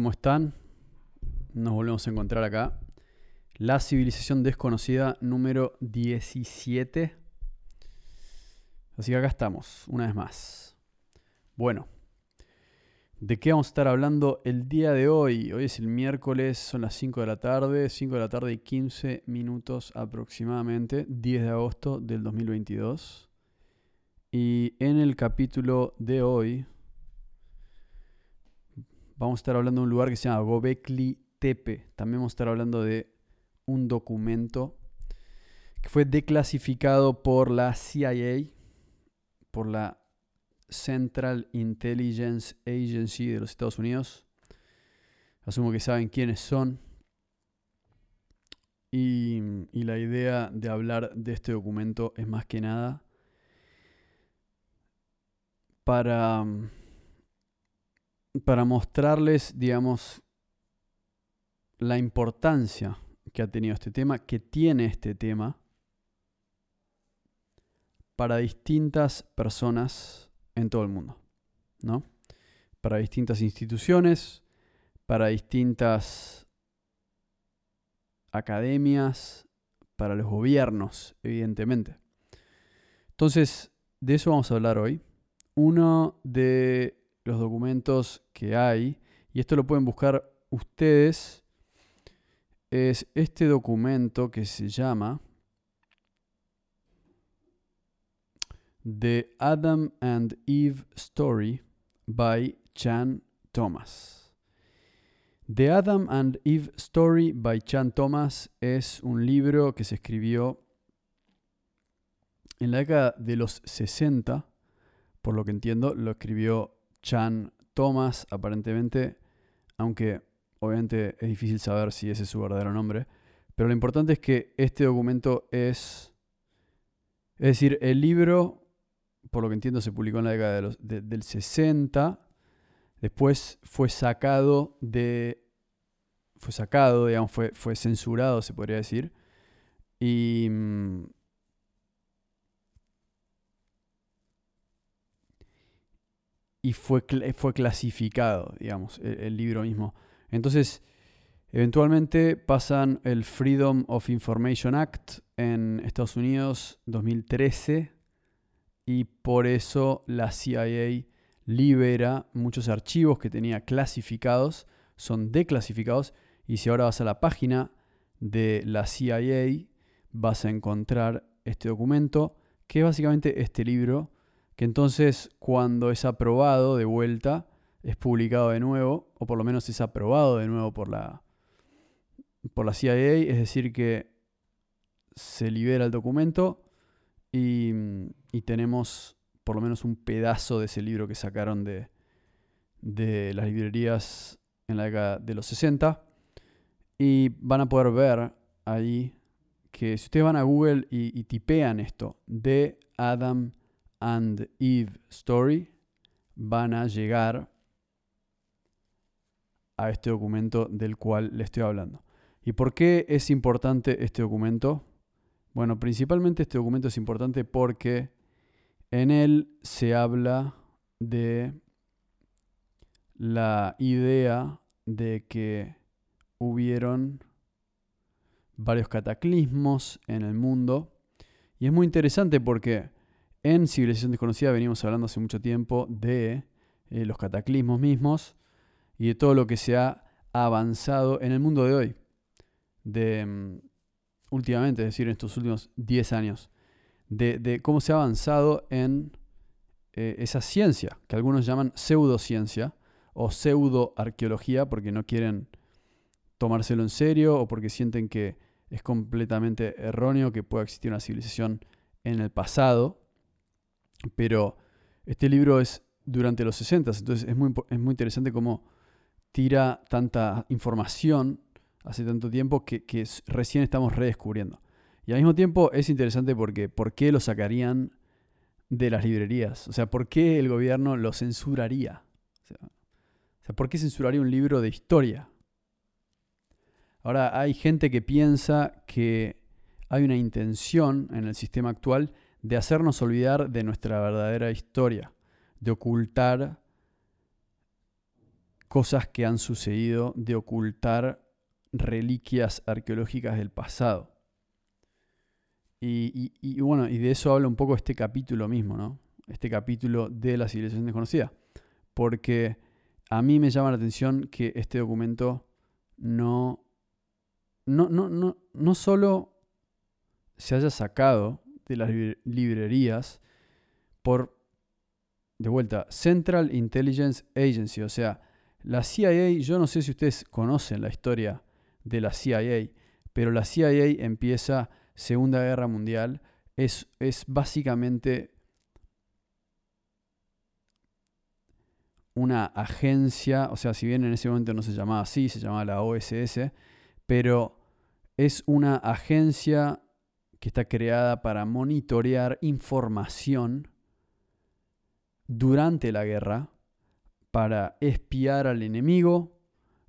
¿cómo están? Nos volvemos a encontrar acá. La civilización desconocida número 17. Así que acá estamos, una vez más. Bueno, ¿de qué vamos a estar hablando el día de hoy? Hoy es el miércoles, son las 5 de la tarde, 5 de la tarde y 15 minutos aproximadamente, 10 de agosto del 2022. Y en el capítulo de hoy vamos a estar hablando de un lugar que se llama Gobekli Tepe. También vamos a estar hablando de un documento que fue declasificado por la CIA, por la Central Intelligence Agency de los Estados Unidos. Asumo que saben quiénes son. Y, y la idea de hablar de este documento es más que nada para para mostrarles, digamos, la importancia que ha tenido este tema, que tiene este tema para distintas personas en todo el mundo, ¿no? Para distintas instituciones, para distintas academias, para los gobiernos, evidentemente. Entonces, de eso vamos a hablar hoy. Uno de los documentos que hay, y esto lo pueden buscar ustedes, es este documento que se llama The Adam and Eve Story by Chan Thomas. The Adam and Eve Story by Chan Thomas es un libro que se escribió en la década de los 60, por lo que entiendo, lo escribió Chan Thomas, aparentemente, aunque obviamente es difícil saber si ese es su verdadero nombre, pero lo importante es que este documento es, es decir, el libro, por lo que entiendo, se publicó en la década del 60, después fue sacado de, fue sacado, digamos, fue, fue censurado, se podría decir, y y fue, fue clasificado, digamos, el, el, libro mismo. Entonces, eventualmente pasan el Freedom of Information Act en Estados Unidos 2013 y por eso la CIA libera muchos archivos que tenía clasificados, son declasificados y si ahora vas a la página de la CIA vas a encontrar este documento que es básicamente este libro que entonces cuando es aprobado de vuelta, es publicado de nuevo, o por lo menos es aprobado de nuevo por la, por la CIA, es decir, que se libera el documento y, y tenemos por lo menos un pedazo de ese libro que sacaron de, de las librerías en la década de los 60 y van a poder ver ahí que si ustedes van a Google y, y tipean esto de Adam and Eve Story van a llegar a este documento del cual le estoy hablando. ¿Y por qué es importante este documento? Bueno, principalmente este documento es importante porque en él se habla de la idea de que hubieron varios cataclismos en el mundo. Y es muy interesante porque en Civilización Desconocida venimos hablando hace mucho tiempo de eh, los cataclismos mismos y de todo lo que se ha avanzado en el mundo de hoy. De mm, últimamente, es decir, en estos últimos 10 años. De, cómo se ha avanzado en eh, esa ciencia, que algunos llaman pseudociencia o pseudoarqueología, porque no quieren tomárselo en serio o porque sienten que es completamente erróneo que pueda existir una civilización en el pasado. Pero este libro es durante los 60, entonces es muy, es muy interesante cómo tira tanta información hace tanto tiempo que, que recién estamos redescubriendo. Y al mismo tiempo es interesante porque ¿por qué lo sacarían de las librerías? O sea, ¿por qué el gobierno lo censuraría? O sea, ¿por qué censuraría un libro de historia? Ahora, hay gente que piensa que hay una intención en el sistema actual de hacernos olvidar de nuestra verdadera historia, de ocultar cosas que han sucedido, de ocultar reliquias arqueológicas del pasado. Y, bueno, y de eso habla un poco este capítulo mismo, ¿no? Este capítulo de la civilización desconocida. Porque a mí me llama la atención que este documento no, no, no, no, no solo se haya sacado de las librerías por, de vuelta, Central Intelligence Agency, o sea, la CIA, yo no sé si ustedes conocen la historia de la CIA, pero la CIA empieza Segunda Guerra Mundial, es, es básicamente una agencia, o sea, si bien en ese momento no se llamaba así, se llamaba la OSS, pero es una agencia que está creada para monitorear información durante la guerra, para espiar al enemigo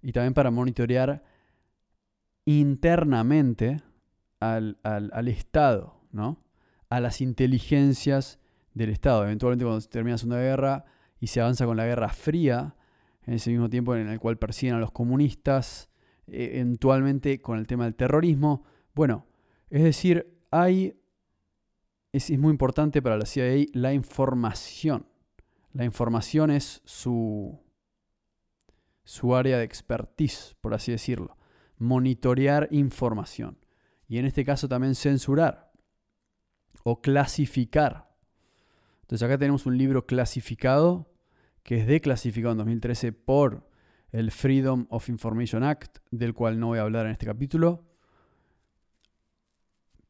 y también para monitorear internamente al, Estado, ¿no? A las inteligencias del Estado. Eventualmente cuando termina la Segunda Guerra y se avanza con la Guerra Fría, en ese mismo tiempo en el cual persiguen a los comunistas, e, eventualmente con el tema del terrorismo. Bueno, es decir, hay, es, muy importante para la CIA la información. La información es su, su área de expertise, por así decirlo. Monitorear información y en este caso también censurar o clasificar. Entonces acá tenemos un libro clasificado que es declasificado en 2013 por el Freedom of Information Act, del cual no voy a hablar en este capítulo,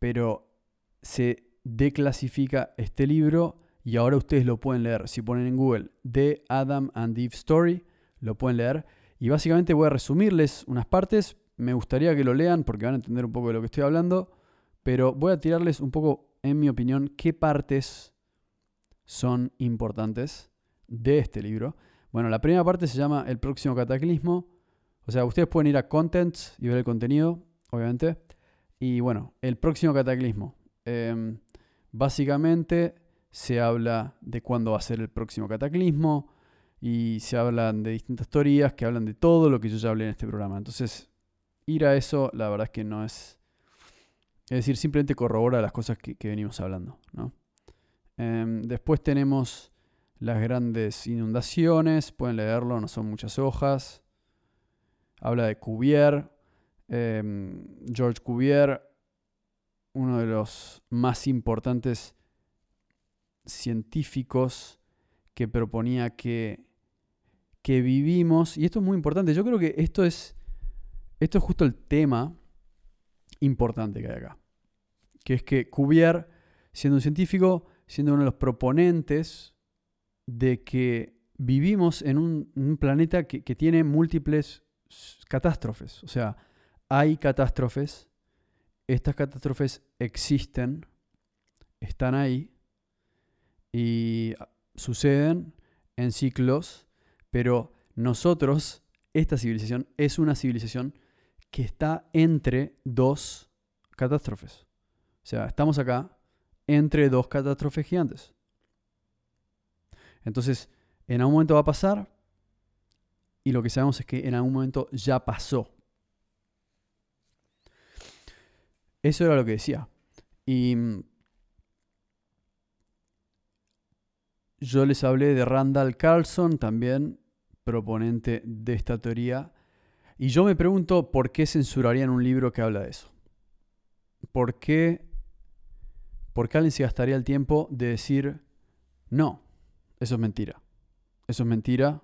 pero se declasifica este libro y ahora ustedes lo pueden leer. Si ponen en Google The Adam and Eve Story, lo pueden leer. Y básicamente voy a resumirles unas partes me gustaría que lo lean porque van a entender un poco de lo que estoy hablando, pero voy a tirarles un poco, en mi opinión, qué partes son importantes de este libro. Bueno, la primera parte se llama El próximo cataclismo. O sea, ustedes pueden ir a Contents y ver el contenido, obviamente. Y bueno, el próximo cataclismo. Em, básicamente se habla de cuándo va a ser el próximo cataclismo y se hablan de distintas teorías que hablan de todo lo que yo ya hablé en este programa. Entonces, ir a eso, la verdad es que no es... Es decir, simplemente corrobora las cosas que, venimos hablando. Em, después tenemos las grandes inundaciones, pueden leerlo, no son muchas hojas. Habla de Cuvier, em, George Cuvier, uno de los más importantes científicos que proponía que, que vivimos, y esto es muy importante, yo creo que esto es esto es justo el tema importante que hay acá. Que es que Cuvier, siendo un científico, siendo uno de los proponentes de que vivimos en un, planeta que, que, tiene múltiples catástrofes. O sea, hay catástrofes, estas catástrofes existen, están ahí y suceden en ciclos, pero nosotros, esta civilización es una civilización que está entre dos catástrofes. O sea, estamos acá entre dos catástrofes gigantes. Entonces, en algún momento va a pasar y lo que sabemos es que en algún momento ya pasó. Eso era lo que decía. Y mm, yo les hablé de Randall Carlson, también proponente de esta teoría, y yo me pregunto por qué censurarían un libro que habla de eso. ¿Por qué, por qué alguien se gastaría el tiempo de decir, no, eso es mentira? Eso es mentira.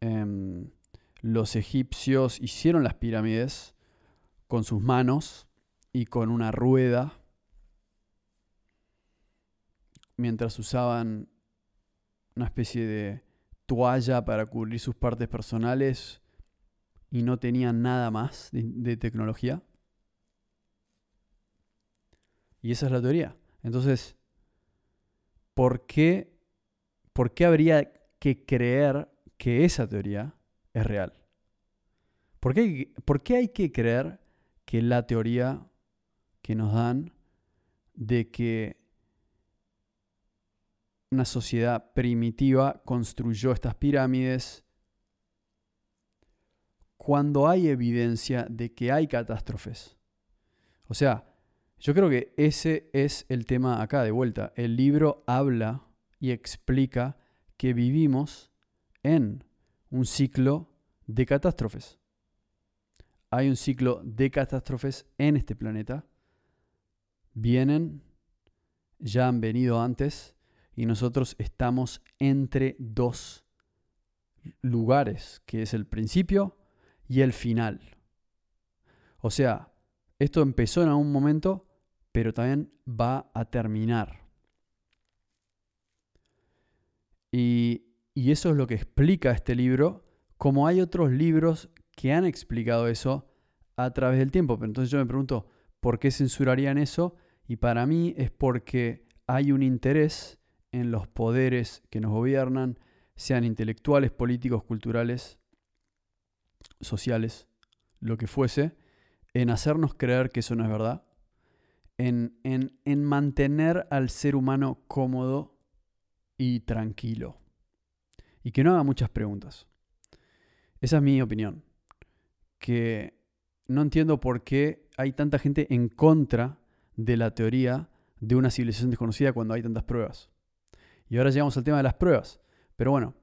Em, los egipcios hicieron las pirámides con sus manos y con una rueda, mientras usaban una especie de toalla para cubrir sus partes personales y no tenían nada más de, tecnología. Y esa es la teoría. Entonces, ¿por qué, ¿por qué habría que creer que esa teoría es real? ¿Por qué, ¿Por qué hay que creer que la teoría que nos dan de que una sociedad primitiva construyó estas pirámides cuando hay evidencia de que hay catástrofes. O sea, yo creo que ese es el tema acá de vuelta. El libro habla y explica que vivimos en un ciclo de catástrofes. Hay un ciclo de catástrofes en este planeta. Vienen, ya han venido antes, y nosotros estamos entre dos lugares, que es el principio y el final. O sea, esto empezó en algún momento, pero también va a terminar. Y, eso es lo que explica este libro, como hay otros libros que han explicado eso a través del tiempo. Pero entonces yo me pregunto, ¿por qué censurarían eso? Y para mí es porque hay un interés en los poderes que nos gobiernan, sean intelectuales, políticos, culturales, sociales, lo que fuese, en hacernos creer que eso no es verdad, en, en, mantener al ser humano cómodo y tranquilo, y que no haga muchas preguntas. Esa es mi opinión, que no entiendo por qué hay tanta gente en contra de la teoría de una civilización desconocida cuando hay tantas pruebas. Y ahora llegamos al tema de las pruebas. Pero bueno,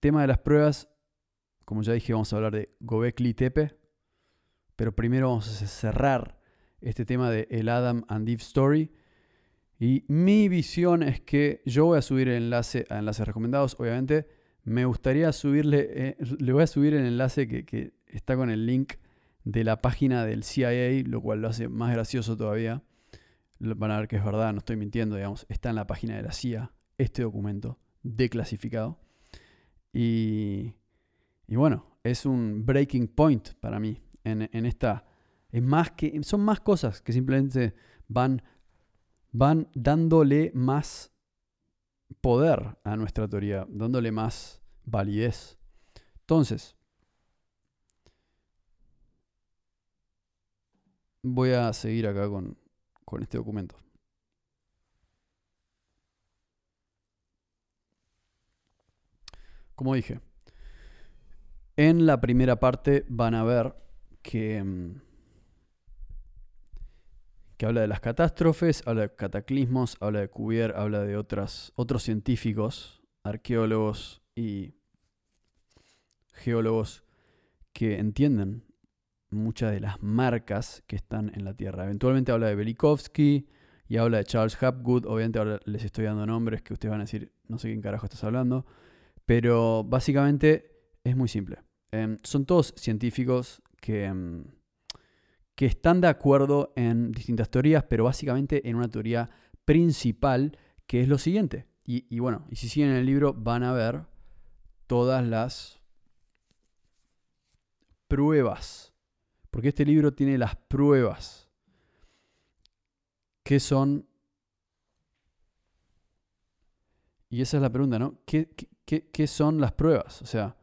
tema de las pruebas como ya dije, vamos a hablar de Gobekli Tepe. Pero primero vamos a cerrar este tema de el Adam and Eve Story. Y mi visión es que yo voy a subir el enlace a enlaces recomendados, obviamente. Me gustaría subirle, eh, le voy a subir el enlace que, que está con el link de la página del CIA, lo cual lo hace más gracioso todavía. Van a ver que es verdad, no estoy mintiendo, digamos. Está en la página de la CIA este documento declasificado. Y y bueno, es un breaking point para mí en, esta. Es más que, son más cosas que simplemente van, van dándole más poder a nuestra teoría, dándole más validez. Entonces, voy a seguir acá con, con este documento. Como dije, en la primera parte van a ver que, mm, que habla de las catástrofes, habla de cataclismos, habla de Cuvier, habla de otros científicos, arqueólogos y geólogos que entienden muchas de las marcas que están en la Tierra. Eventualmente habla de Belikovsky y habla de Charles Hapgood. Obviamente ahora les estoy dando nombres que ustedes van a decir, no sé quién carajo estás hablando. Pero básicamente es muy simple. Em, son todos científicos que, em, que están de acuerdo en distintas teorías, pero básicamente en una teoría principal que es lo siguiente. Y, bueno, y si siguen el libro van a ver todas las pruebas. Porque este libro tiene las pruebas. ¿Qué son? Y esa es la pregunta, ¿no? ¿Qué, qué, qué son las pruebas? O sea,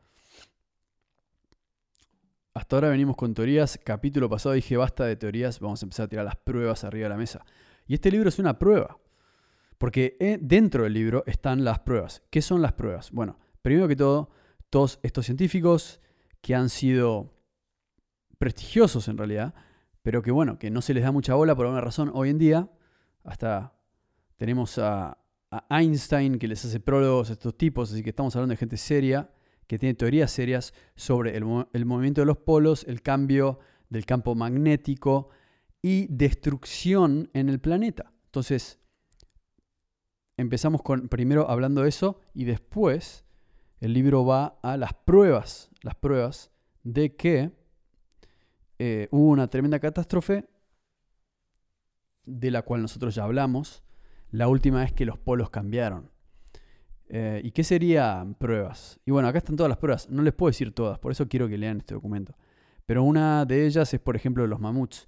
hasta ahora venimos con teorías. Capítulo pasado dije basta de teorías, vamos a empezar a tirar las pruebas arriba de la mesa. Y este libro es una prueba. Porque eh, dentro del libro están las pruebas. ¿Qué son las pruebas? Bueno, primero que todo, todos estos científicos que han sido prestigiosos en realidad, pero que bueno, que no se les da mucha bola por alguna razón hoy en día. Hasta tenemos a, Einstein que les hace prólogos a estos tipos, así que estamos hablando de gente seria que tiene teorías serias sobre el, movimiento de los polos, el cambio del campo magnético y destrucción en el planeta. Entonces, empezamos con primero hablando de eso y después el libro va a las pruebas, las pruebas de que eh, hubo una tremenda catástrofe de la cual nosotros ya hablamos la última vez que los polos cambiaron. Eh, ¿Y qué serían pruebas? Y bueno, acá están todas las pruebas. No les puedo decir todas, por eso quiero que lean este documento. Pero una de ellas es, por ejemplo, los mamuts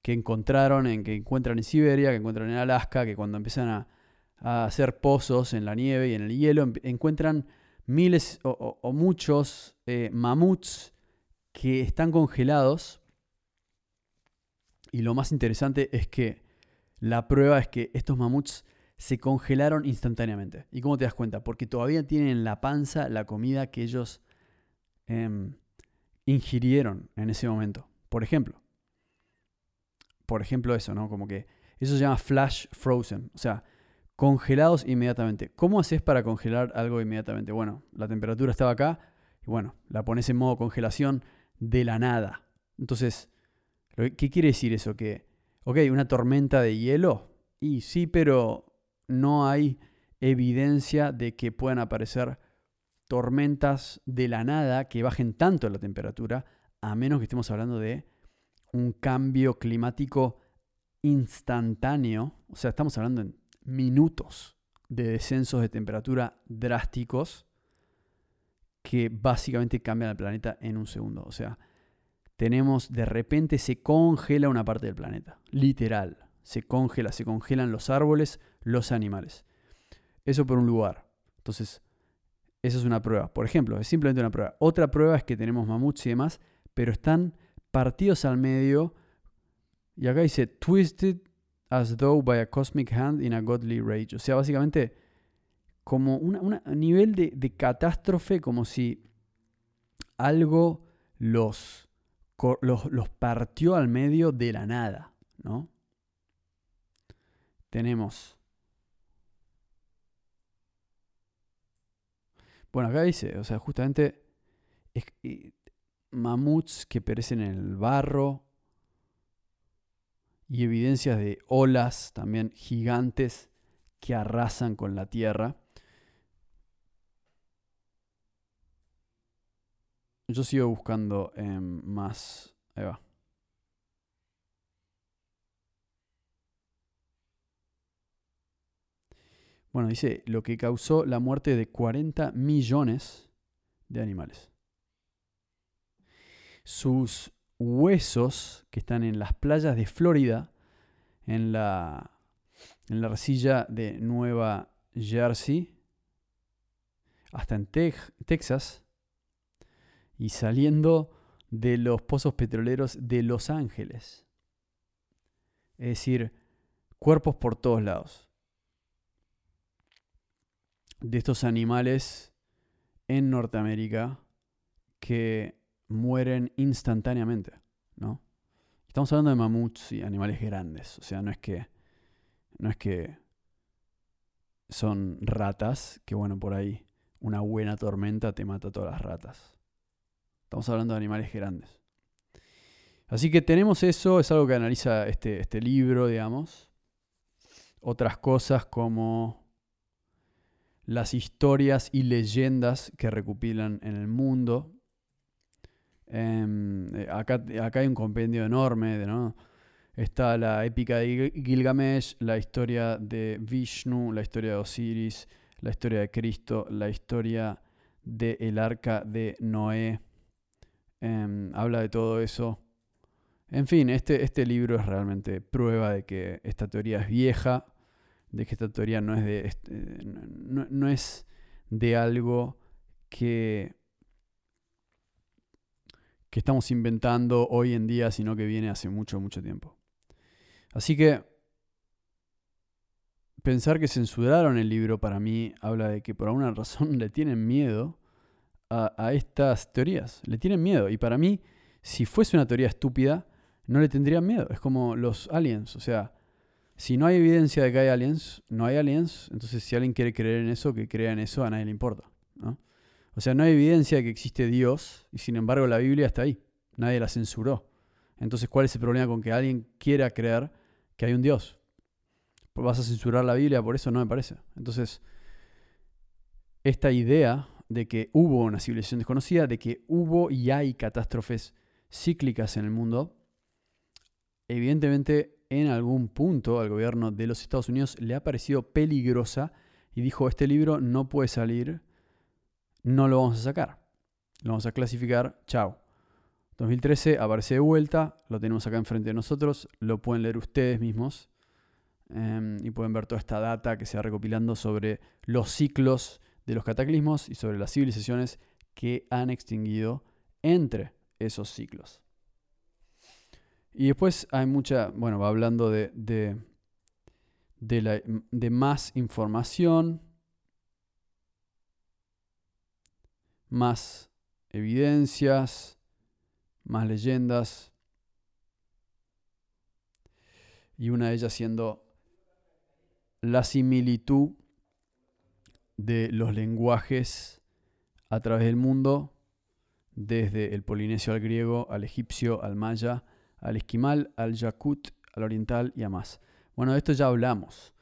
que encontraron, en, que encuentran en Siberia, que encuentran en Alaska, que cuando empiezan a, hacer pozos en la nieve y en el hielo, em, encuentran miles o, muchos eh, mamuts que están congelados. Y lo más interesante es que la prueba es que estos mamuts se congelaron instantáneamente. ¿Y cómo te das cuenta? Porque todavía tienen en la panza la comida que ellos em, ingirieron en ese momento. Por ejemplo, por ejemplo eso, ¿no? Como que eso se llama flash frozen, o sea, congelados inmediatamente. ¿Cómo haces para congelar algo inmediatamente? Bueno, la temperatura estaba acá y bueno, la pones en modo congelación de la nada. Entonces, ¿qué quiere decir eso? Que, ok, una tormenta de hielo, y sí, pero no hay evidencia de que puedan aparecer tormentas de la nada que bajen tanto la temperatura, a menos que estemos hablando de un cambio climático instantáneo, o sea, estamos hablando en minutos de descensos de temperatura drásticos que básicamente cambian el planeta en un segundo. O sea, tenemos de repente se congela una parte del planeta, literal, se congela, se congelan los árboles, los animales. Eso por un lugar. Entonces, esa es una prueba. Por ejemplo, es simplemente una prueba. Otra prueba es que tenemos mamuts y demás, pero están partidos al medio. Y acá dice, twisted as though by a cosmic hand in a godly rage. O sea, básicamente como un nivel de, de, catástrofe, como si algo los, los, partió al medio de la nada, ¿no? Tenemos Bueno, acá dice, o sea, justamente mamuts que perecen en el barro y evidencias de olas también gigantes que arrasan con la tierra. Yo sigo buscando em, más. Ahí va. Bueno, dice lo que causó la muerte de 40 millones de animales. Sus huesos que están en las playas de Florida, en la, en la arcilla de Nueva Jersey, hasta en Texas, y saliendo de los pozos petroleros de Los Ángeles. Es decir, cuerpos por todos lados de estos animales en Norteamérica que mueren instantáneamente, ¿no? Estamos hablando de mamuts y animales grandes, o sea, no es que no es que son ratas, que bueno, por ahí una buena tormenta te mata a todas las ratas. Estamos hablando de animales grandes. Así que tenemos eso, es algo que analiza este, este libro, digamos. Otras cosas como las historias y leyendas que recopilan en el mundo. Em, eh, acá, acá, hay un compendio enorme, ¿no? Está la épica de Gilgamesh, la historia de Vishnu, la historia de Osiris, la historia de Cristo, la historia del arca de Noé. Em, habla de todo eso. En fin, este, este libro es realmente prueba de que esta teoría es vieja, de que esta teoría no es de, este, no, es de algo que, que estamos inventando hoy en día, sino que viene hace mucho, mucho tiempo. Así que pensar que censuraron el libro para mí habla de que por alguna razón le tienen miedo a, estas teorías. Le tienen miedo. Y para mí, si fuese una teoría estúpida, no le tendrían miedo. Es como los aliens. O sea, si no hay evidencia de que hay aliens, no hay aliens, entonces si alguien quiere creer en eso, que crea en eso, a nadie le importa. ¿no? O sea, no hay evidencia de que existe Dios y sin embargo la Biblia está ahí. Nadie la censuró. Entonces, ¿cuál es el problema con que alguien quiera creer que hay un Dios? ¿Vas a censurar la Biblia por eso? No me parece. Entonces, esta idea de que hubo una civilización desconocida, de que hubo y hay catástrofes cíclicas en el mundo. Evidentemente, en algún punto al gobierno de los Estados Unidos le ha parecido peligrosa y dijo, este libro no puede salir, no lo vamos a sacar. Lo vamos a clasificar, chao. 2013 aparece de vuelta, lo tenemos acá enfrente de nosotros, lo pueden leer ustedes mismos em, y pueden ver toda esta data que se va recopilando sobre los ciclos de los cataclismos y sobre las civilizaciones que han extinguido entre esos ciclos. Y después hay mucha, bueno, va hablando de, de, de más información, más evidencias, más leyendas. Y una de ellas siendo la similitud de los lenguajes a través del mundo, desde el polinesio al griego, al egipcio, al maya, al esquimal, al yakut, al oriental y a más. Bueno, de esto ya hablamos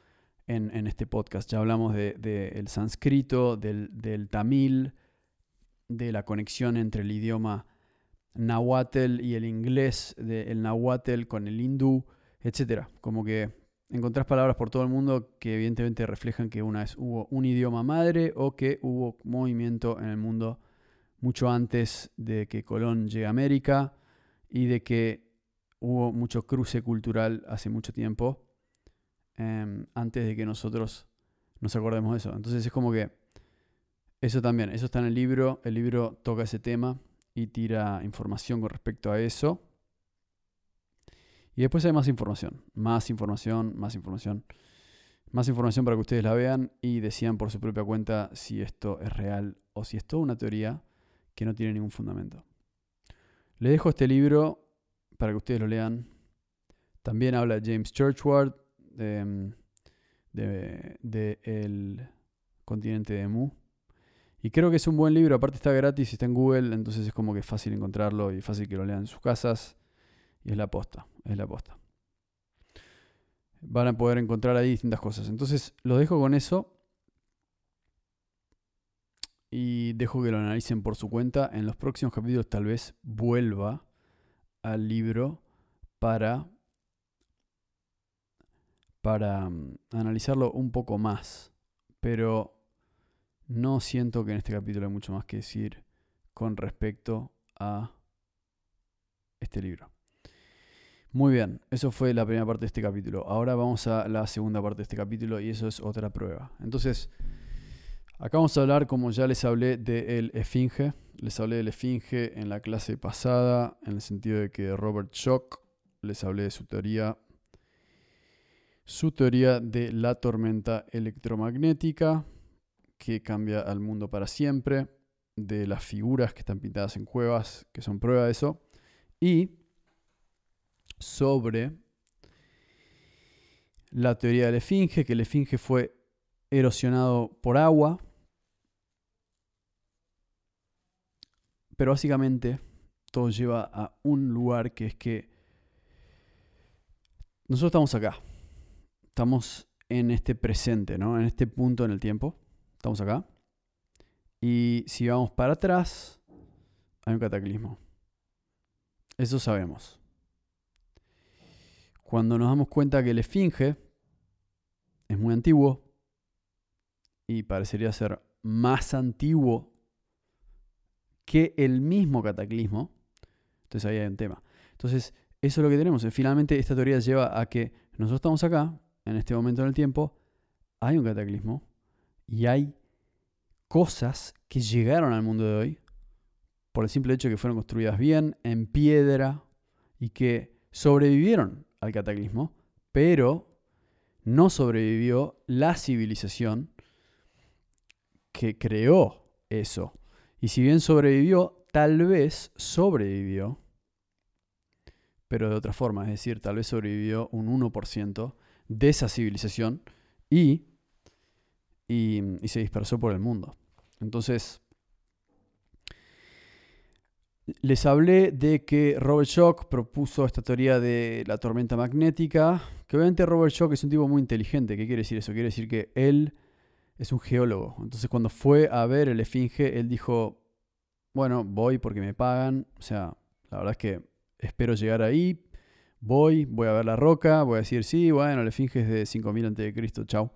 en, este podcast. Ya hablamos del de, sánscrito, del, del, tamil, de la conexión entre el idioma nahuatl y el inglés, del nahuatl con el hindú, etc. Como que encontrás palabras por todo el mundo que evidentemente reflejan que una vez hubo un idioma madre o que hubo movimiento en el mundo mucho antes de que Colón llegue a América y de que hubo mucho cruce cultural hace mucho tiempo em, antes de que nosotros nos acordemos de eso. Entonces es como que eso también, eso está en el libro, el libro toca ese tema y tira información con respecto a eso. Y después hay más información, más información, más información, más información para que ustedes la vean y decidan por su propia cuenta si esto es real o si es toda una teoría que no tiene ningún fundamento. Les dejo este libro para que ustedes lo lean. También habla James Churchward de, de, el continente de Mu. Y creo que es un buen libro, aparte está gratis, está en Google, entonces es como que fácil encontrarlo y fácil que lo lean en sus casas. Y es la posta, es la posta. Van a poder encontrar ahí distintas cosas. Entonces lo dejo con eso. Y dejo que lo analicen por su cuenta. En los próximos capítulos tal vez vuelva al libro para, para mm, analizarlo un poco más. Pero no siento que en este capítulo hay mucho más que decir con respecto a este libro. Muy bien, eso fue la primera parte de este capítulo. Ahora vamos a la segunda parte de este capítulo y eso es otra prueba. Entonces, acá vamos a hablar, como ya les hablé, del esfinge. Les hablé del esfinge en la clase pasada, en el sentido de que Robert Schock, les hablé de su teoría, su teoría de la tormenta electromagnética que cambia al mundo para siempre, de las figuras que están pintadas en cuevas, que son prueba de eso, y sobre la teoría del esfinge, que el esfinge fue erosionado por agua, pero básicamente todo lleva a un lugar que es que nosotros estamos acá, estamos en este presente, ¿no? en este punto en el tiempo, Estamos acá. Y si vamos para atrás, hay un cataclismo. Eso sabemos. Cuando nos damos cuenta que el esfinge es muy antiguo y parecería ser más antiguo que el mismo cataclismo, entonces ahí hay un tema. Entonces, eso es lo que tenemos. Finalmente, esta teoría lleva a que nosotros estamos acá, en este momento en el tiempo, hay un cataclismo y hay cosas que llegaron al mundo de hoy por el simple hecho de que fueron construidas bien, en piedra, y que sobrevivieron al cataclismo, pero no sobrevivió la civilización que creó eso. Y si bien sobrevivió, tal vez sobrevivió, pero de otra forma, es decir, tal vez sobrevivió un 1% de esa civilización y y, se dispersó por el mundo. Entonces, les hablé de que Robert Schock propuso esta teoría de la tormenta magnética, que obviamente Robert Schock es un tipo muy inteligente. ¿Qué quiere decir eso? Quiere decir que él es un geólogo. Entonces cuando fue a ver el esfinge, él dijo, bueno, voy porque me pagan. O sea, la verdad es que espero llegar ahí, voy, voy a ver la roca, voy a decir, sí, bueno, el esfinge es de 5000 a.C., chao.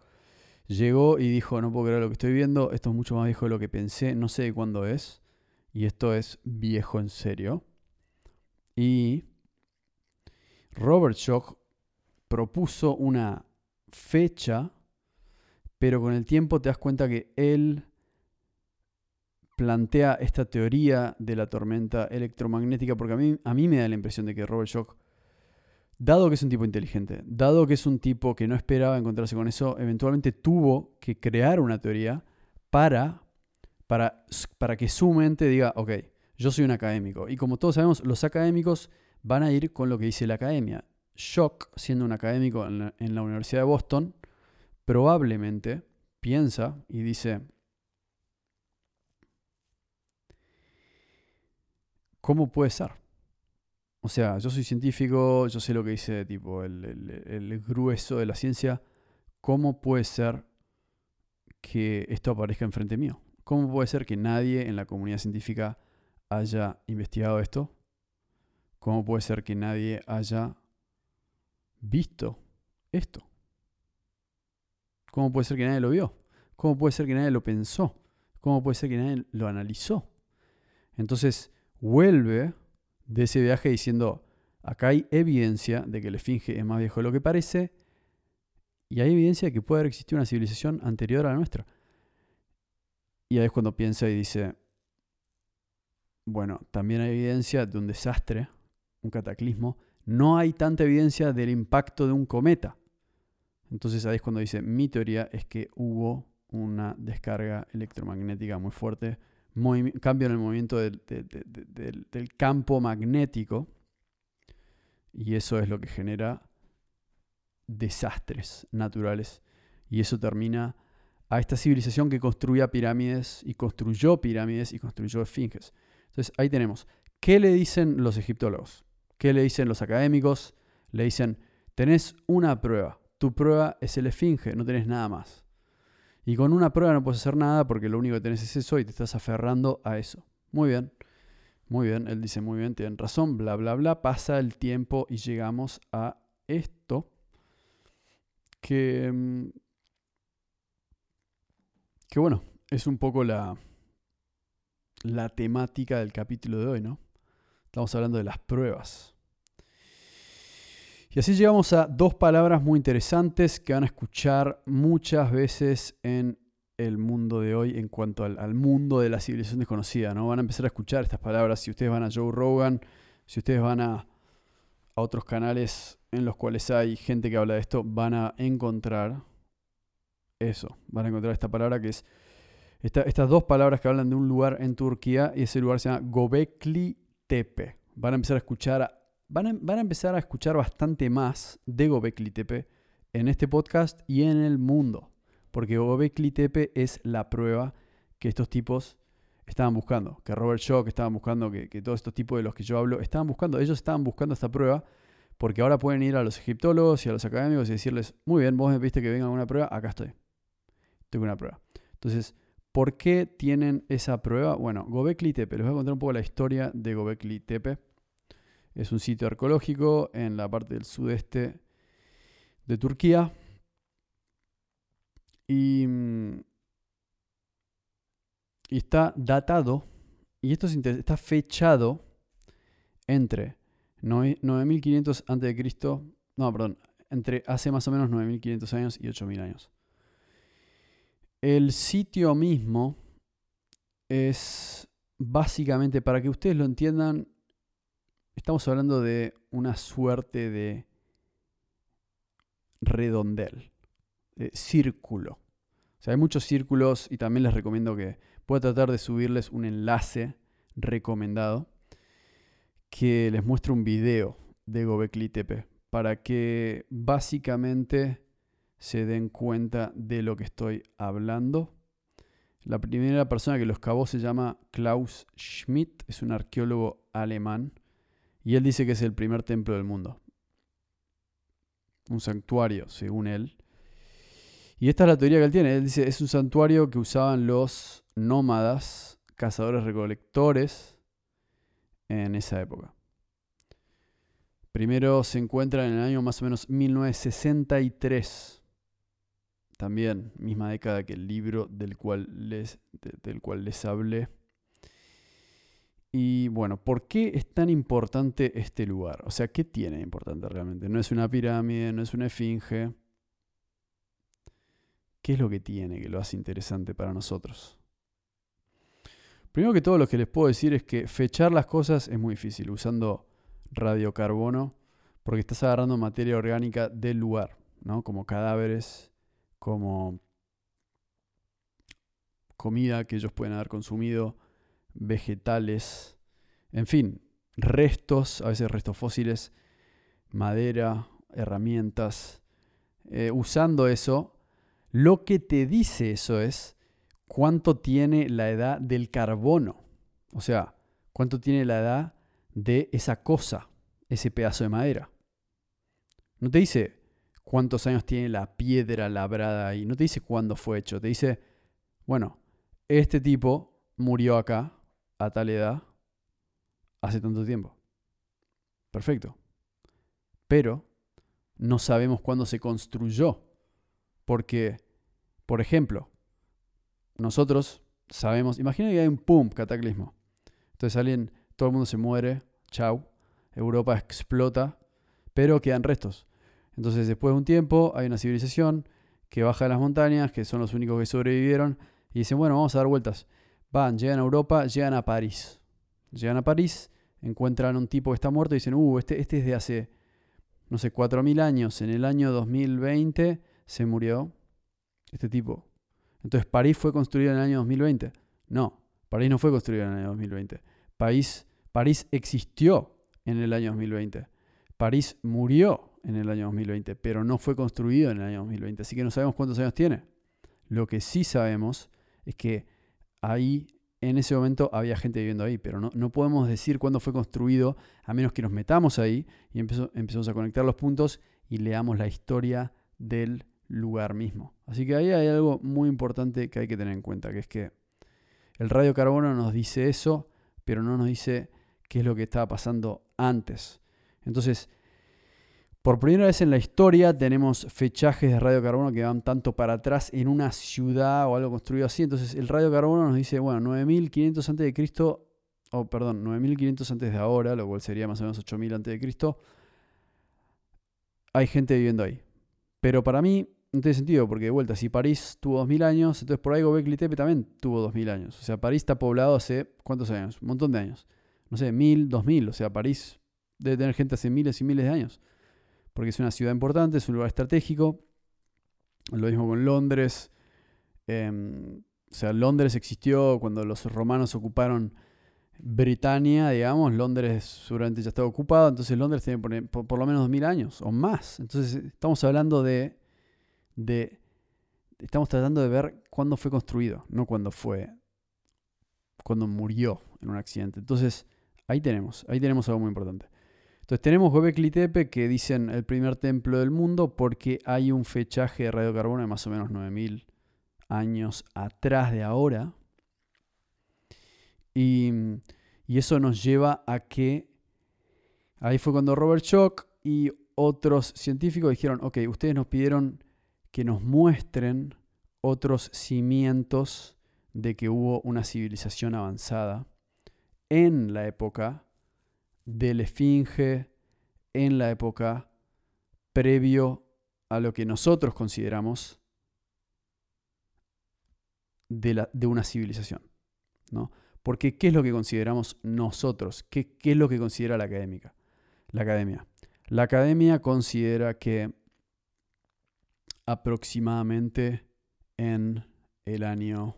Llegó y dijo, no puedo creer lo que estoy viendo, esto es mucho más viejo de lo que pensé, no sé de cuándo es, y esto es viejo en serio. Y Robert Schoch propuso una fecha, pero con el tiempo te das cuenta que él plantea esta teoría de la tormenta electromagnética, porque a mí, a mí me da la impresión de que Robert Schoch, dado que es un tipo inteligente, dado que es un tipo que no esperaba encontrarse con eso, eventualmente tuvo que crear una teoría para, para, que su mente diga, ok, yo soy un académico. Y como todos sabemos, los académicos van a ir con lo que dice la academia. Schoch, siendo un académico en la Universidad de Boston, probablemente piensa y dice, ¿cómo puede ser? O sea, yo soy científico, yo sé lo que dice tipo el, grueso de la ciencia. ¿Cómo puede ser que esto aparezca enfrente mío? ¿Cómo puede ser que nadie en la comunidad científica haya investigado esto? ¿Cómo puede ser que nadie haya visto esto? ¿Cómo puede ser que nadie lo vio? ¿Cómo puede ser que nadie lo pensó? ¿Cómo puede ser que nadie lo analizó? Entonces, vuelve de ese viaje diciendo, acá hay evidencia de que el esfinge es más viejo de lo que parece y hay evidencia de que puede haber existido una civilización anterior a la nuestra. Y ahí es cuando piensa y dice, bueno, también hay evidencia de un desastre, un cataclismo. No hay tanta evidencia del impacto de un cometa. Entonces ahí es cuando dice, mi teoría es que hubo una descarga electromagnética muy fuerte cambio en el movimiento del, campo magnético y eso es lo que genera desastres naturales y eso termina a esta civilización que construía pirámides y construyó pirámides y construyó esfinges. Entonces ahí tenemos, ¿qué le dicen los egiptólogos? ¿Qué le dicen los académicos? Le dicen, tenés una prueba, tu prueba es el esfinge, no tenés nada más. Y con una prueba no puedes hacer nada porque lo único que tenés es eso y te estás aferrando a eso. Muy bien, muy bien, él dice muy bien, tienen razón, bla, bla, bla. Pasa el tiempo y llegamos a esto que, mm, que bueno, es un poco la, la temática del capítulo de hoy, ¿no? Estamos hablando de las pruebas. Y así llegamos a dos palabras muy interesantes que van a escuchar muchas veces en el mundo de hoy en cuanto al, mundo de la civilización desconocida. ¿no? Van a empezar a escuchar estas palabras si ustedes van a Joe Rogan, si ustedes van a, a otros canales en los cuales hay gente que habla de esto, van a encontrar eso. Van a encontrar esta palabra que es estas dos palabras que hablan de un lugar en Turquía y ese lugar se llama Gobekli Tepe. Van a empezar a escuchar van a, empezar a escuchar bastante más de Gobekli Tepe en este podcast y en el mundo. Porque Gobekli Tepe es la prueba que estos tipos estaban buscando. Que Robert Shaw, que estaban buscando, que, todos estos tipos de los que yo hablo, estaban buscando. Ellos estaban buscando esta prueba porque ahora pueden ir a los egiptólogos y a los académicos y decirles, muy bien, vos me viste que venga una prueba, acá estoy. Tengo una prueba. Entonces, ¿por qué tienen esa prueba? Bueno, Gobekli Tepe, les voy a contar un poco la historia de Gobekli Tepe. Es un sitio arqueológico en la parte del sudeste de Turquía. Y, mm, está datado, y esto es está fechado entre 9500 a.C., no, perdón, entre hace más o menos 9500 años y 8000 años. El sitio mismo es básicamente, para que ustedes lo entiendan, Estamos hablando de una suerte de redondel, de círculo. O sea, hay muchos círculos y también les recomiendo que pueda tratar de subirles un enlace recomendado que les muestre un video de Gobekli Tepe para que básicamente se den cuenta de lo que estoy hablando. La primera persona que lo excavó se llama Klaus Schmidt, es un arqueólogo alemán y él dice que es el primer templo del mundo. Un santuario, según él. Y esta es la teoría que él tiene. Él dice, es un santuario que usaban los nómadas, cazadores recolectores, en esa época. Primero se encuentra en el año más o menos 1963. También, misma década que el libro del cual les, del cual les hablé. Y bueno, ¿por qué es tan importante este lugar? O sea, ¿qué tiene importante realmente? No es una pirámide, no es una esfinge. ¿Qué es lo que tiene que lo hace interesante para nosotros? Primero que todo, lo que les puedo decir es que fechar las cosas es muy difícil usando radiocarbono, porque estás agarrando materia orgánica del lugar, ¿no? Como cadáveres, como comida que ellos pueden haber consumido, vegetales, en fin, restos, a veces restos fósiles, madera, herramientas. Eh, usando eso, lo que te dice eso es cuánto tiene la edad del carbono. O sea, cuánto tiene la edad de esa cosa, ese pedazo de madera. No te dice cuántos años tiene la piedra labrada ahí, no te dice cuándo fue hecho, te dice, bueno, este tipo murió acá a tal edad hace tanto tiempo. Perfecto. Pero no sabemos cuándo se construyó. Porque, por ejemplo, nosotros sabemos, imagina que hay un pum, cataclismo. Entonces alguien todo el mundo se muere, chau, Europa explota, pero quedan restos. Entonces después de un tiempo hay una civilización que baja de las montañas, que son los únicos que sobrevivieron, y dicen, bueno, vamos a dar vueltas. Van, llegan a Europa, llegan a París. Llegan a París, encuentran a un tipo que está muerto y dicen, uh, este, este es de hace, no sé, 4.000 años. En el año 2020 se murió este tipo. Entonces, ¿París fue construido en el año 2020? No, París no fue construido en el año 2020. París, París existió en el año 2020. París murió en el año 2020, pero no fue construido en el año 2020. Así que no sabemos cuántos años tiene. Lo que sí sabemos es que ahí, en ese momento, había gente viviendo ahí, pero no, no podemos decir cuándo fue construido, a menos que nos metamos ahí y empezamos a conectar los puntos y leamos la historia del lugar mismo. Así que ahí hay algo muy importante que hay que tener en cuenta, que es que el radiocarbono nos dice eso, pero no nos dice qué es lo que estaba pasando antes. Entonces, por primera vez en la historia tenemos fechajes de radiocarbono que van tanto para atrás en una ciudad o algo construido así. Entonces, el radiocarbono nos dice, bueno, 9500 antes de Cristo, o perdón, 9500 antes de ahora, lo cual sería más o menos 8000 antes de Cristo. Hay gente viviendo ahí. Pero para mí no tiene sentido, porque de vuelta, si París tuvo 2000 años, entonces por ahí Gobekli Tepe también tuvo 2000 años. O sea, París está poblado hace ¿cuántos años? Un montón de años. No sé, 1000, 2000. O sea, París debe tener gente hace miles y miles de años. Porque es una ciudad importante, es un lugar estratégico. Lo mismo con Londres. Em, o sea, Londres existió cuando los romanos ocuparon Britania, digamos. Londres seguramente ya estaba ocupado. Entonces Londres tiene por, por lo menos 2000 años o más. Entonces estamos hablando de de... Estamos tratando de ver cuándo fue construido, no cuándo fue... cuando murió en un accidente. Entonces, ahí tenemos, ahí tenemos algo muy importante. Entonces tenemos Göbekli Tepe que dicen el primer templo del mundo porque hay un fechaje de radiocarbono de más o menos 9000 años atrás de ahora. Y, y, eso nos lleva a que ahí fue cuando Robert Schock y otros científicos dijeron, ok, ustedes nos pidieron que nos muestren otros cimientos de que hubo una civilización avanzada en la época del Esfinge, en la época previo a lo que nosotros consideramos de, la, de una civilización. ¿no? Porque ¿qué es lo que consideramos nosotros? ¿Qué, ¿Qué es lo que considera la académica? La academia. La academia considera que aproximadamente en el año...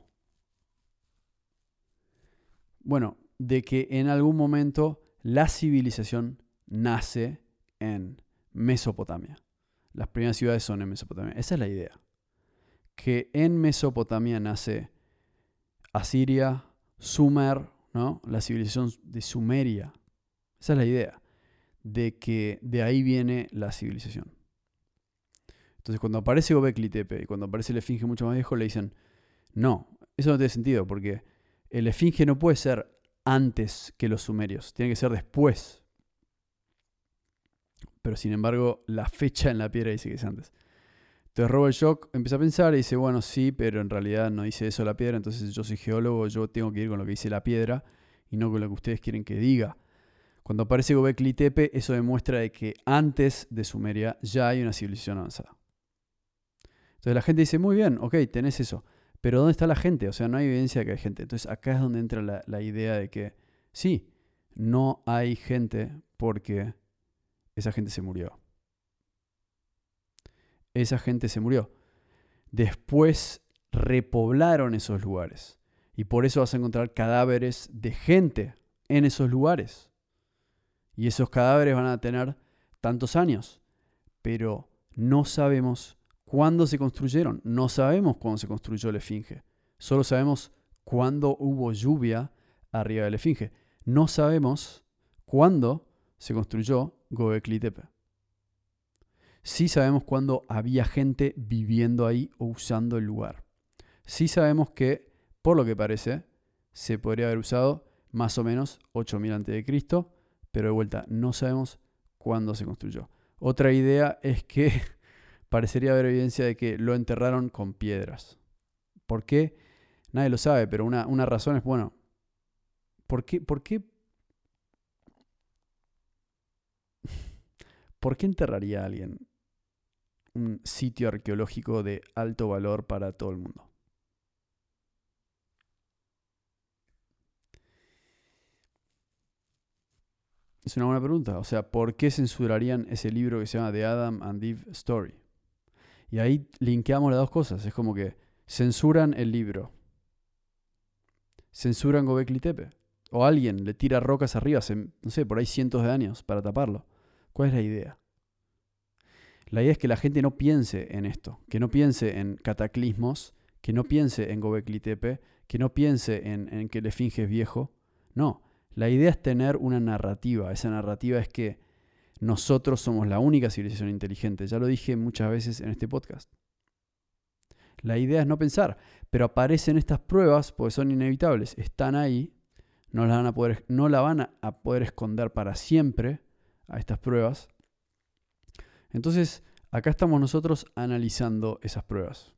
Bueno, de que en algún momento la civilización nace en Mesopotamia. Las primeras ciudades son en Mesopotamia. Esa es la idea. Que en Mesopotamia nace Asiria, Sumer, ¿no? la civilización de Sumeria. Esa es la idea. De que de ahí viene la civilización. Entonces cuando aparece Gobekli Tepe y cuando aparece el Esfinge mucho más viejo, le dicen, no, eso no tiene sentido porque el Esfinge no puede ser antes que los sumerios, tiene que ser después. Pero sin embargo, la fecha en la piedra dice que es antes. Entonces Robert Shock empieza a pensar y dice, bueno, sí, pero en realidad no dice eso la piedra, entonces yo soy geólogo, yo tengo que ir con lo que dice la piedra y no con lo que ustedes quieren que diga. Cuando aparece Gobekli Tepe, eso demuestra de que antes de Sumeria ya hay una civilización avanzada. Entonces la gente dice, muy bien, ok, tenés eso, pero ¿dónde está la gente? O sea, no hay evidencia de que hay gente. Entonces acá es donde entra la, la idea de que sí, no hay gente porque esa gente se murió esa gente se murió. Después repoblaron esos lugares. Y por eso vas a encontrar cadáveres de gente en esos lugares. Y esos cadáveres van a tener tantos años. Pero no sabemos cuándo se construyeron. No sabemos cuándo se construyó la Esfinge. Solo sabemos cuándo hubo lluvia arriba de la Esfinge. No sabemos cuándo se construyó Gobekli Tepe sí sabemos cuándo había gente viviendo ahí o usando el lugar. Sí sabemos que, por lo que parece, se podría haber usado más o menos 8000 a.C., pero de vuelta, no sabemos cuándo se construyó. Otra idea es que parecería haber evidencia de que lo enterraron con piedras. ¿Por qué? Nadie lo sabe, pero una, una razón es, bueno, ¿por qué, por qué ¿Por qué enterraría alguien un sitio arqueológico de alto valor para todo el mundo. Es una buena pregunta. O sea, ¿por qué censurarían ese libro que se llama The Adam and Eve Story? Y ahí linkeamos las dos cosas. Es como que censuran el libro. Censuran Gobekli Tepe. O alguien le tira rocas arriba, no sé, por ahí cientos de años para taparlo. ¿Cuál es la idea? La idea es que la gente no piense en esto, que no piense en cataclismos, que no piense en Gobekli Tepe, que no piense en, que le finges viejo. No, la idea es tener una narrativa. Esa narrativa es que nosotros somos la única civilización inteligente. Ya lo dije muchas veces en este podcast. La idea es no pensar, pero aparecen estas pruebas porque son inevitables. Están ahí, no, van a poder, no la van a poder esconder para siempre a estas pruebas. Entonces, acá estamos nosotros analizando esas pruebas.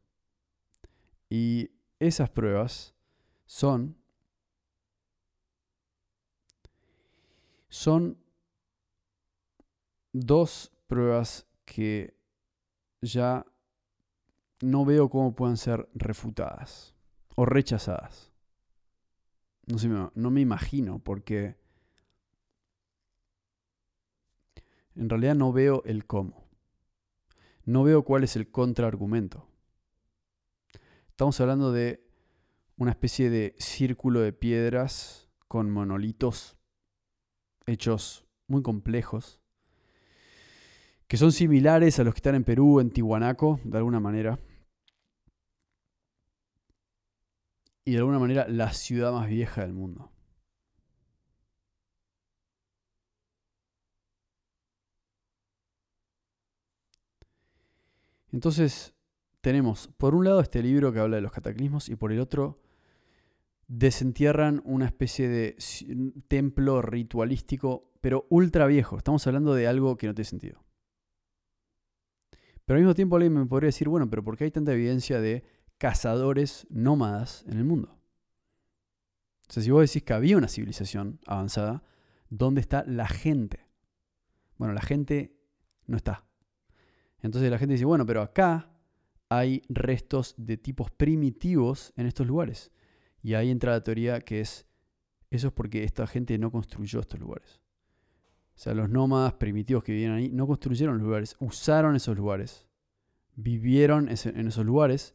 Y esas pruebas son son dos pruebas que ya no veo cómo puedan ser refutadas o rechazadas. No, no me imagino porque en realidad no veo el cómo no veo cuál es el contraargumento. Estamos hablando de una especie de círculo de piedras con monolitos hechos muy complejos, que son similares a los que están en Perú, en Tihuanaco, de alguna manera. Y de alguna manera la ciudad más vieja del mundo. Entonces, tenemos por un lado este libro que habla de los cataclismos y por el otro desentierran una especie de templo ritualístico, pero ultra viejo. Estamos hablando de algo que no tiene sentido. Pero al mismo tiempo alguien me podría decir, bueno, pero ¿por qué hay tanta evidencia de cazadores nómadas en el mundo? O sea, si vos decís que había una civilización avanzada, ¿dónde está la gente? Bueno, la gente no está. Entonces la gente dice, bueno, pero acá hay restos de tipos primitivos en estos lugares. Y ahí entra la teoría que es, eso es porque esta gente no construyó estos lugares. O sea, los nómadas primitivos que vivían ahí no construyeron los lugares, usaron esos lugares, vivieron en esos lugares,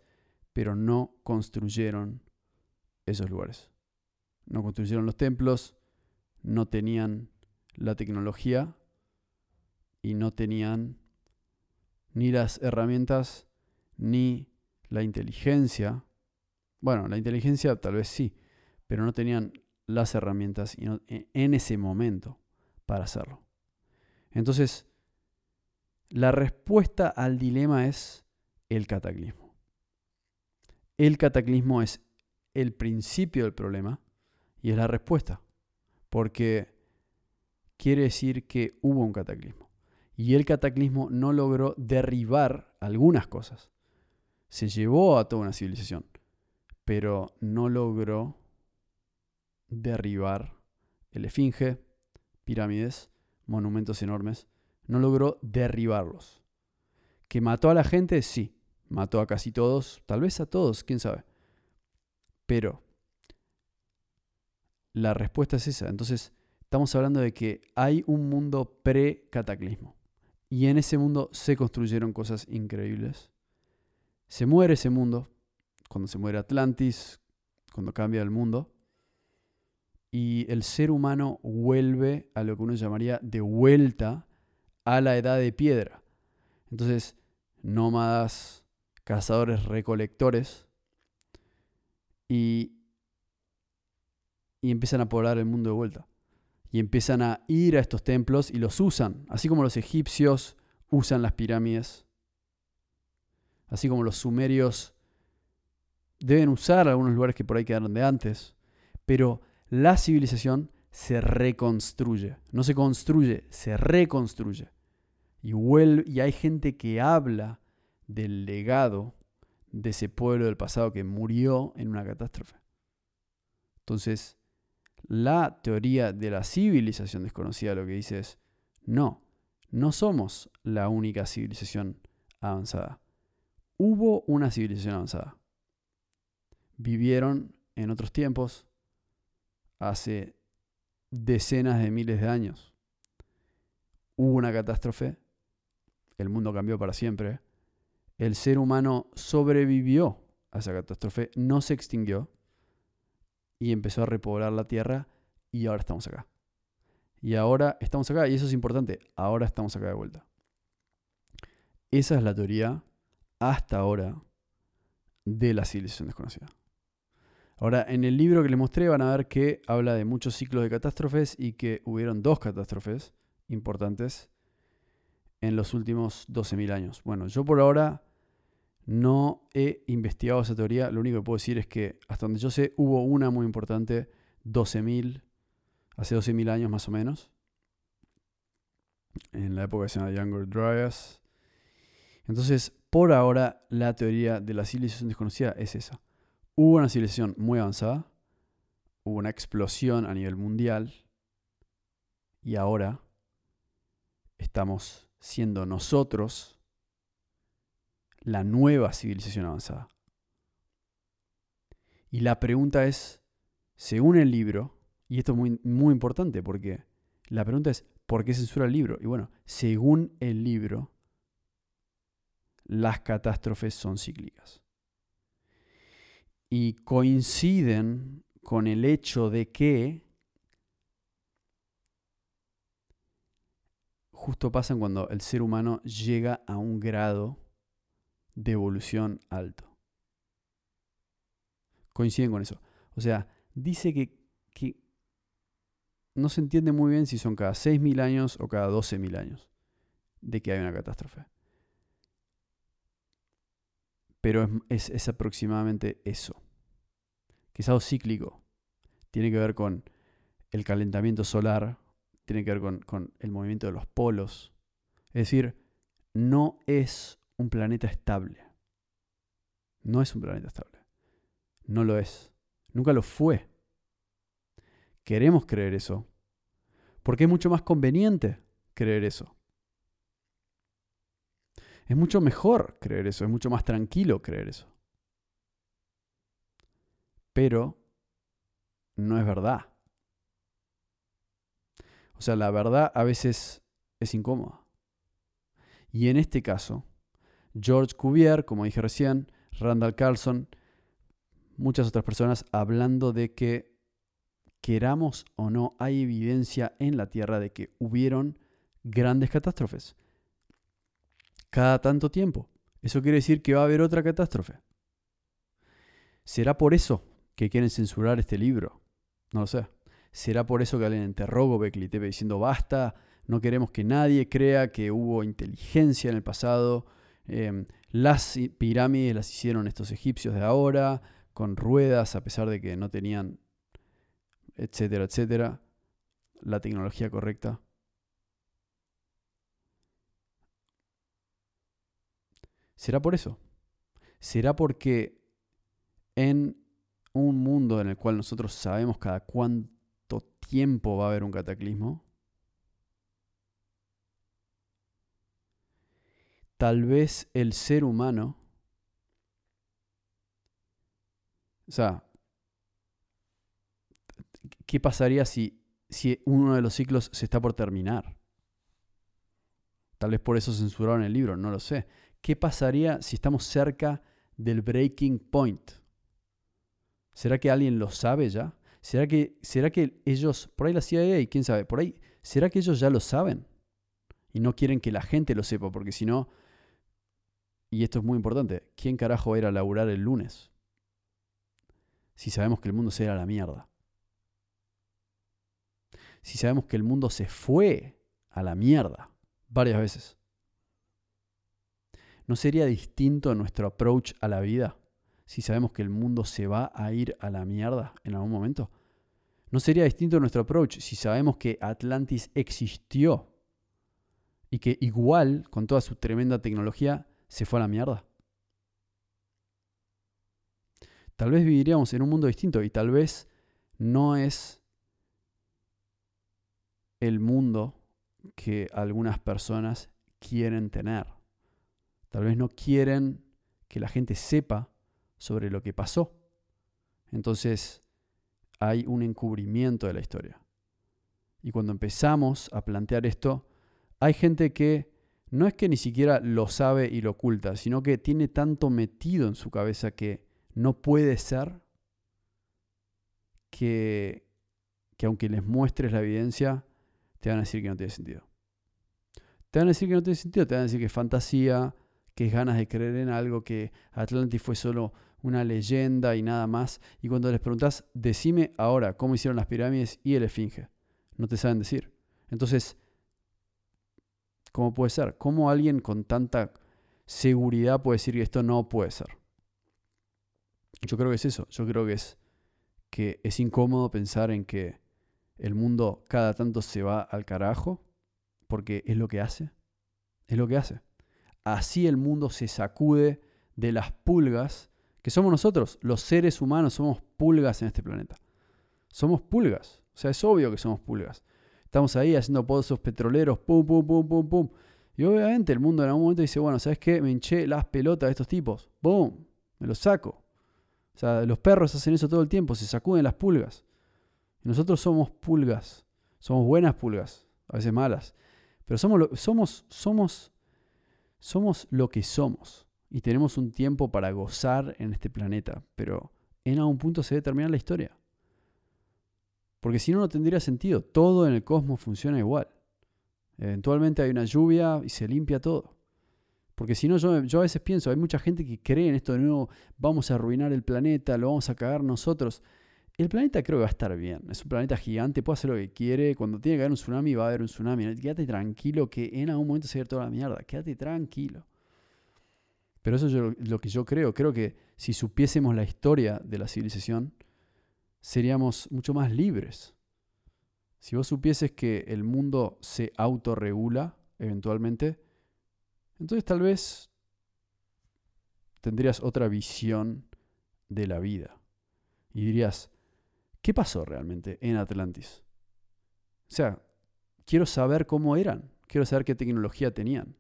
pero no construyeron esos lugares. No construyeron los templos, no tenían la tecnología y no tenían ni las herramientas, ni la inteligencia. Bueno, la inteligencia tal vez sí, pero no tenían las herramientas e, en ese momento para hacerlo. Entonces, la respuesta al dilema es el cataclismo. El cataclismo es el principio del problema y es la respuesta, porque quiere decir que hubo un cataclismo. Y el cataclismo no logró derribar algunas cosas. Se llevó a toda una civilización, pero no logró derribar el esfinge, pirámides, monumentos enormes. No logró derribarlos. ¿Que mató a la gente? Sí. Mató a casi todos, tal vez a todos, quién sabe. Pero la respuesta es esa. Entonces, estamos hablando de que hay un mundo pre-cataclismo. Y en ese mundo se construyeron cosas increíbles. Se muere ese mundo, cuando se muere Atlantis, cuando cambia el mundo. Y el ser humano vuelve a lo que uno llamaría de vuelta a la edad de piedra. Entonces, nómadas, cazadores, recolectores. Y, y empiezan a poblar el mundo de vuelta y empiezan a ir a estos templos y los usan, así como los egipcios usan las pirámides, así como los sumerios deben usar algunos lugares que por ahí quedaron de antes, pero la civilización se reconstruye, no se construye, se reconstruye. Y, hay gente que habla del legado de ese pueblo del pasado que murió en una catástrofe. Entonces, la teoría de la civilización desconocida lo que dice es, no, no somos la única civilización avanzada. Hubo una civilización avanzada. Vivieron en otros tiempos, hace decenas de miles de años. Hubo una catástrofe, el mundo cambió para siempre, el ser humano sobrevivió a esa catástrofe, no se extinguió, y empezó a repoblar la tierra y ahora estamos acá. Y ahora estamos acá, y eso es importante, ahora estamos acá de vuelta. Esa es la teoría hasta ahora de la civilización desconocida. Ahora, en el libro que les mostré van a ver que habla de muchos ciclos de catástrofes y que hubieron dos catástrofes importantes en los últimos 12.000 años. Bueno, yo por ahora no he investigado esa teoría, lo único que puedo decir es que hasta donde yo sé hubo una muy importante, 12.000, hace 12.000 años más o menos, en la época que se Younger Dryas. Entonces, por ahora, la teoría de la civilización desconocida es esa. Hubo una civilización muy avanzada, hubo una explosión a nivel mundial y ahora estamos siendo nosotros la nueva civilización avanzada. Y la pregunta es, según el libro, y esto es muy, importante porque la pregunta es, ¿por qué censura el libro? Y bueno, según el libro, las catástrofes son cíclicas. Y coinciden con el hecho de que justo pasan cuando el ser humano llega a un grado de evolución alto. Coinciden con eso. O sea, dice que, que no se entiende muy bien si son cada 6.000 años o cada 12.000 años de que hay una catástrofe. Pero es, es, aproximadamente eso. Que es algo cíclico. Tiene que ver con el calentamiento solar, tiene que ver con, con el movimiento de los polos. Es decir, no es un planeta estable. No es un planeta estable. No lo es. Nunca lo fue. Queremos creer eso. Porque es mucho más conveniente creer eso. Es mucho mejor creer eso, es mucho más tranquilo creer eso. Pero no es verdad. O sea, la verdad a veces es incómoda. Y en este caso, George Cuvier, como dije recién, Randall Carlson, muchas otras personas hablando de que queramos o no, hay evidencia en la Tierra de que hubieron grandes catástrofes. Cada tanto tiempo. Eso quiere decir que va a haber otra catástrofe. ¿Será por eso que quieren censurar este libro? No lo sé. ¿Será por eso que alguien interrogó Beckley TV diciendo basta, no queremos que nadie crea que hubo inteligencia en el pasado, Em, las pirámides las hicieron estos egipcios de ahora, con ruedas, a pesar de que no tenían, etcétera, etcétera, la tecnología correcta. ¿Será por eso? ¿Será porque en un mundo en el cual nosotros sabemos cada cuánto tiempo va a haber un cataclismo, tal vez el ser humano, o sea, ¿qué pasaría si, si uno de los ciclos se está por terminar? Tal vez por eso censuraron el libro, no lo sé. ¿Qué pasaría si estamos cerca del breaking point? ¿Será que alguien lo sabe ya? ¿Será que, ¿Será que ellos, por ahí la CIA, quién sabe, por ahí, ¿será que ellos ya lo saben? Y no quieren que la gente lo sepa, porque si no, y esto es muy importante, ¿quién carajo va a ir a laburar el lunes? Si sabemos que el mundo se irá a la mierda. Si sabemos que el mundo se fue a la mierda varias veces. ¿No sería distinto nuestro approach a la vida si sabemos que el mundo se va a ir a la mierda en algún momento? ¿No sería distinto nuestro approach si sabemos que Atlantis existió y que igual, con toda su tremenda tecnología, se fue a la mierda? Tal vez viviríamos en un mundo distinto y tal vez no es el mundo que algunas personas quieren tener. Tal vez no quieren que la gente sepa sobre lo que pasó. Entonces hay un encubrimiento de la historia. Y cuando empezamos a plantear esto, hay gente que no es que ni siquiera lo sabe y lo oculta, sino que tiene tanto metido en su cabeza que no puede ser que, que aunque les muestres la evidencia, te van a decir que no tiene sentido. Te van a decir que no tiene sentido, te van a decir que es fantasía, que ganas de creer en algo, que Atlantis fue solo una leyenda y nada más. Y cuando les preguntas, decime ahora cómo hicieron las pirámides y el esfinge, no te saben decir. Entonces, ¿cómo puede ser? ¿Cómo alguien con tanta seguridad puede decir que esto no puede ser? Yo creo que es eso. Yo creo que es que es incómodo pensar en que el mundo cada tanto se va al carajo porque es lo que hace. Es lo que hace. Así el mundo se sacude de las pulgas que somos nosotros. Los seres humanos somos pulgas en este planeta. Somos pulgas. O sea, es obvio que somos pulgas. Estamos ahí haciendo pozos petroleros, pum, pum, pum, pum, pum. Y obviamente el mundo en algún momento dice, bueno, ¿sabes qué? Me hinché las pelotas de estos tipos. ¡Bum! Me los saco. O sea, los perros hacen eso todo el tiempo, se sacuden las pulgas. Nosotros somos pulgas. Somos buenas pulgas, a veces malas. Pero somos, somos, somos somos lo que somos y tenemos un tiempo para gozar en este planeta, pero en algún punto se debe terminar la historia. Porque si no, no tendría sentido. Todo en el cosmos funciona igual. Eventualmente hay una lluvia y se limpia todo. Porque si no, yo, a veces pienso, hay mucha gente que cree en esto de nuevo, vamos a arruinar el planeta, lo vamos a cagar nosotros. El planeta creo que va a estar bien. Es un planeta gigante, puede hacer lo que quiere. Cuando tiene que haber un tsunami, va a haber un tsunami. Quédate tranquilo que en algún momento se va a ir toda la mierda. Quédate tranquilo. Pero eso es lo que yo creo. Creo que si supiésemos la historia de la civilización, seríamos mucho más libres. Si vos supieses que el mundo se autorregula eventualmente, entonces tal vez tendrías otra visión de la vida. Y dirías, ¿Qué pasó realmente en Atlantis? O sea, quiero saber cómo eran, quiero saber qué tecnología tenían.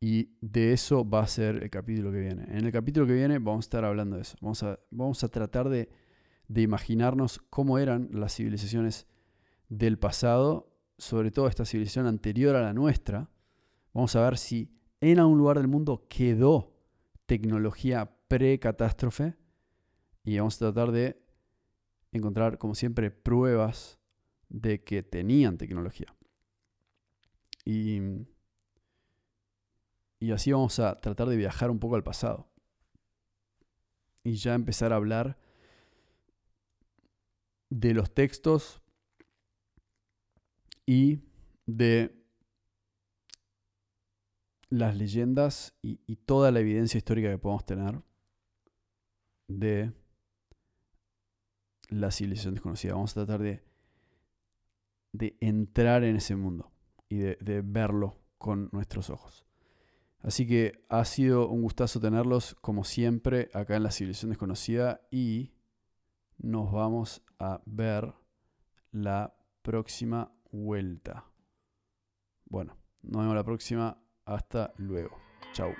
Y de eso va a ser el capítulo que viene. En el capítulo que viene vamos a estar hablando de eso. Vamos a, vamos a tratar de, de imaginarnos cómo eran las civilizaciones del pasado, sobre todo esta civilización anterior a la nuestra. Vamos a ver si en algún lugar del mundo quedó tecnología pre-catástrofe y vamos a tratar de encontrar, como siempre, pruebas de que tenían tecnología. Y, y así vamos a tratar de viajar un poco al pasado. Y ya empezar a hablar de los textos y de las leyendas y, y toda la evidencia histórica que podemos tener de la civilización desconocida. Vamos a tratar de, de entrar en ese mundo y de, de verlo con nuestros ojos. Así que ha sido un gustazo tenerlos como siempre acá en la civilización desconocida y nos vamos a ver la próxima vuelta. Bueno, nos vemos la próxima. Hasta luego. Chao.